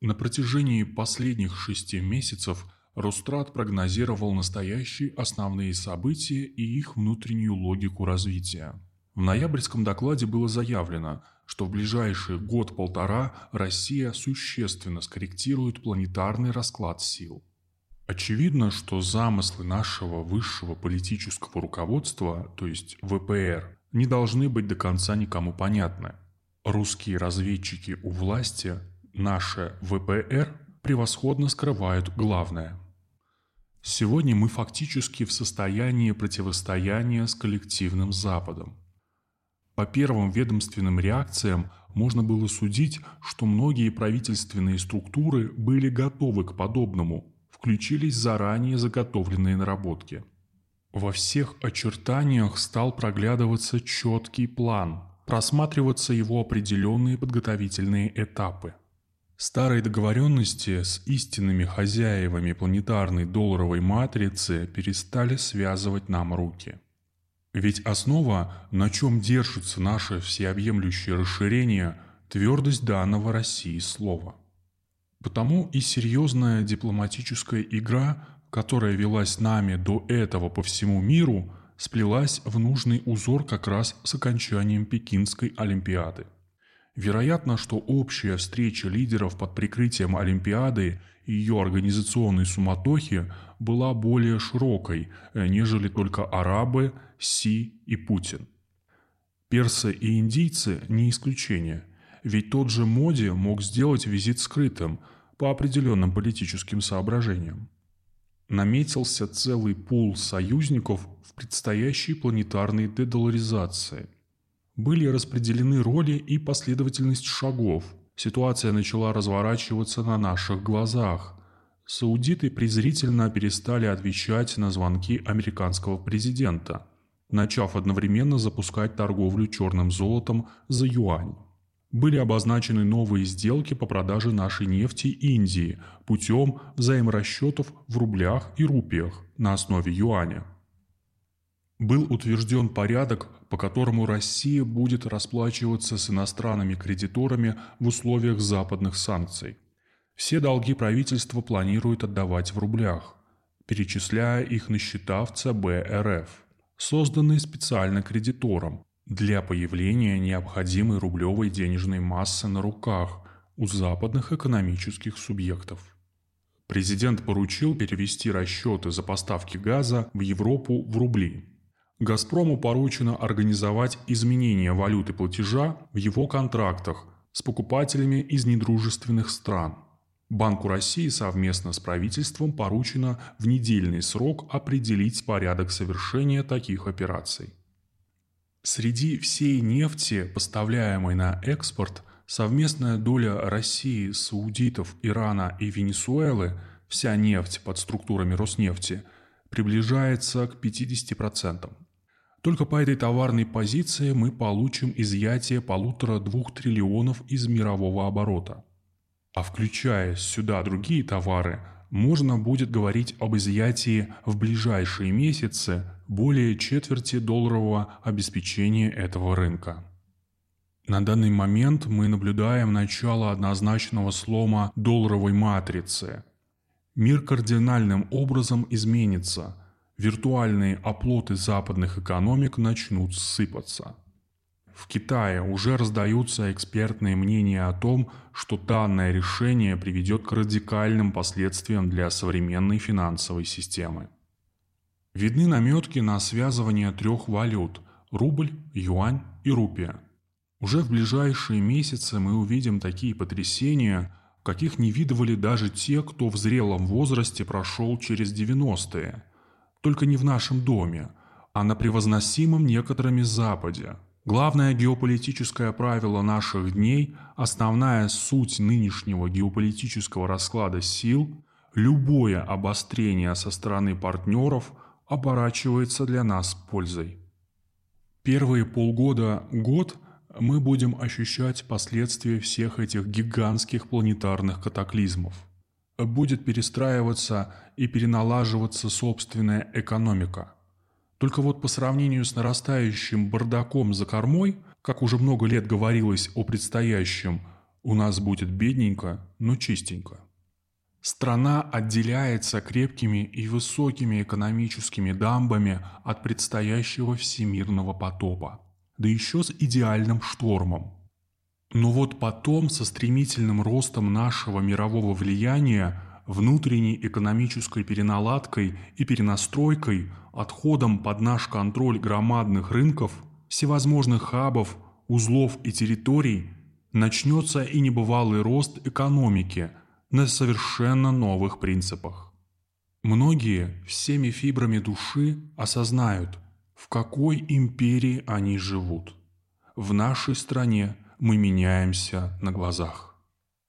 На протяжении последних шести месяцев Рострат прогнозировал настоящие основные события и их внутреннюю логику развития. В ноябрьском докладе было заявлено, что в ближайший год-полтора Россия существенно скорректирует планетарный расклад сил. Очевидно, что замыслы нашего высшего политического руководства, то есть ВПР, не должны быть до конца никому понятны. Русские разведчики у власти, наше ВПР, превосходно скрывают главное. Сегодня мы фактически в состоянии противостояния с коллективным Западом. По первым ведомственным реакциям можно было судить, что многие правительственные структуры были готовы к подобному, включились заранее заготовленные наработки. Во всех очертаниях стал проглядываться четкий план, просматриваться его определенные подготовительные этапы. Старые договоренности с истинными хозяевами планетарной долларовой матрицы перестали связывать нам руки – ведь основа, на чем держится наше всеобъемлющее расширение, твердость данного России слова. Потому и серьезная дипломатическая игра, которая велась нами до этого по всему миру, сплелась в нужный узор как раз с окончанием Пекинской Олимпиады. Вероятно, что общая встреча лидеров под прикрытием Олимпиады и ее организационной суматохи была более широкой, э, нежели только арабы, Си и Путин. Персы и индийцы не исключение, ведь тот же Моди мог сделать визит скрытым по определенным политическим соображениям. Наметился целый пул союзников в предстоящей планетарной дедоларизации. Были распределены роли и последовательность шагов. Ситуация начала разворачиваться на наших глазах. Саудиты презрительно перестали отвечать на звонки американского президента – начав одновременно запускать торговлю черным золотом за юань. Были обозначены новые сделки по продаже нашей нефти Индии путем взаиморасчетов в рублях и рупиях на основе юаня. Был утвержден порядок, по которому Россия будет расплачиваться с иностранными кредиторами в условиях западных санкций. Все долги правительства планируют отдавать в рублях, перечисляя их на счета в ЦБ РФ созданный специально кредитором для появления необходимой рублевой денежной массы на руках у западных экономических субъектов. Президент поручил перевести расчеты за поставки газа в Европу в рубли. «Газпрому» поручено организовать изменение валюты платежа в его контрактах с покупателями из недружественных стран – Банку России совместно с правительством поручено в недельный срок определить порядок совершения таких операций. Среди всей нефти, поставляемой на экспорт, совместная доля России, Саудитов, Ирана и Венесуэлы, вся нефть под структурами Роснефти, приближается к 50%. Только по этой товарной позиции мы получим изъятие полутора-двух триллионов из мирового оборота – а включая сюда другие товары, можно будет говорить об изъятии в ближайшие месяцы более четверти долларового обеспечения этого рынка. На данный момент мы наблюдаем начало однозначного слома долларовой матрицы. Мир кардинальным образом изменится, виртуальные оплоты западных экономик начнут сыпаться – в Китае уже раздаются экспертные мнения о том, что данное решение приведет к радикальным последствиям для современной финансовой системы. Видны наметки на связывание трех валют – рубль, юань и рупия. Уже в ближайшие месяцы мы увидим такие потрясения, каких не видывали даже те, кто в зрелом возрасте прошел через 90-е. Только не в нашем доме, а на превозносимом некоторыми Западе – Главное геополитическое правило наших дней, основная суть нынешнего геополитического расклада сил – любое обострение со стороны партнеров оборачивается для нас пользой. Первые полгода-год мы будем ощущать последствия всех этих гигантских планетарных катаклизмов. Будет перестраиваться и переналаживаться собственная экономика – только вот по сравнению с нарастающим бардаком за кормой, как уже много лет говорилось о предстоящем, У нас будет бедненько, но чистенько. Страна отделяется крепкими и высокими экономическими дамбами от предстоящего всемирного потопа, да еще с идеальным штормом. Но вот потом, со стремительным ростом нашего мирового влияния, внутренней экономической переналадкой и перенастройкой, отходом под наш контроль громадных рынков, всевозможных хабов, узлов и территорий, начнется и небывалый рост экономики – на совершенно новых принципах. Многие всеми фибрами души осознают, в какой империи они живут. В нашей стране мы меняемся на глазах.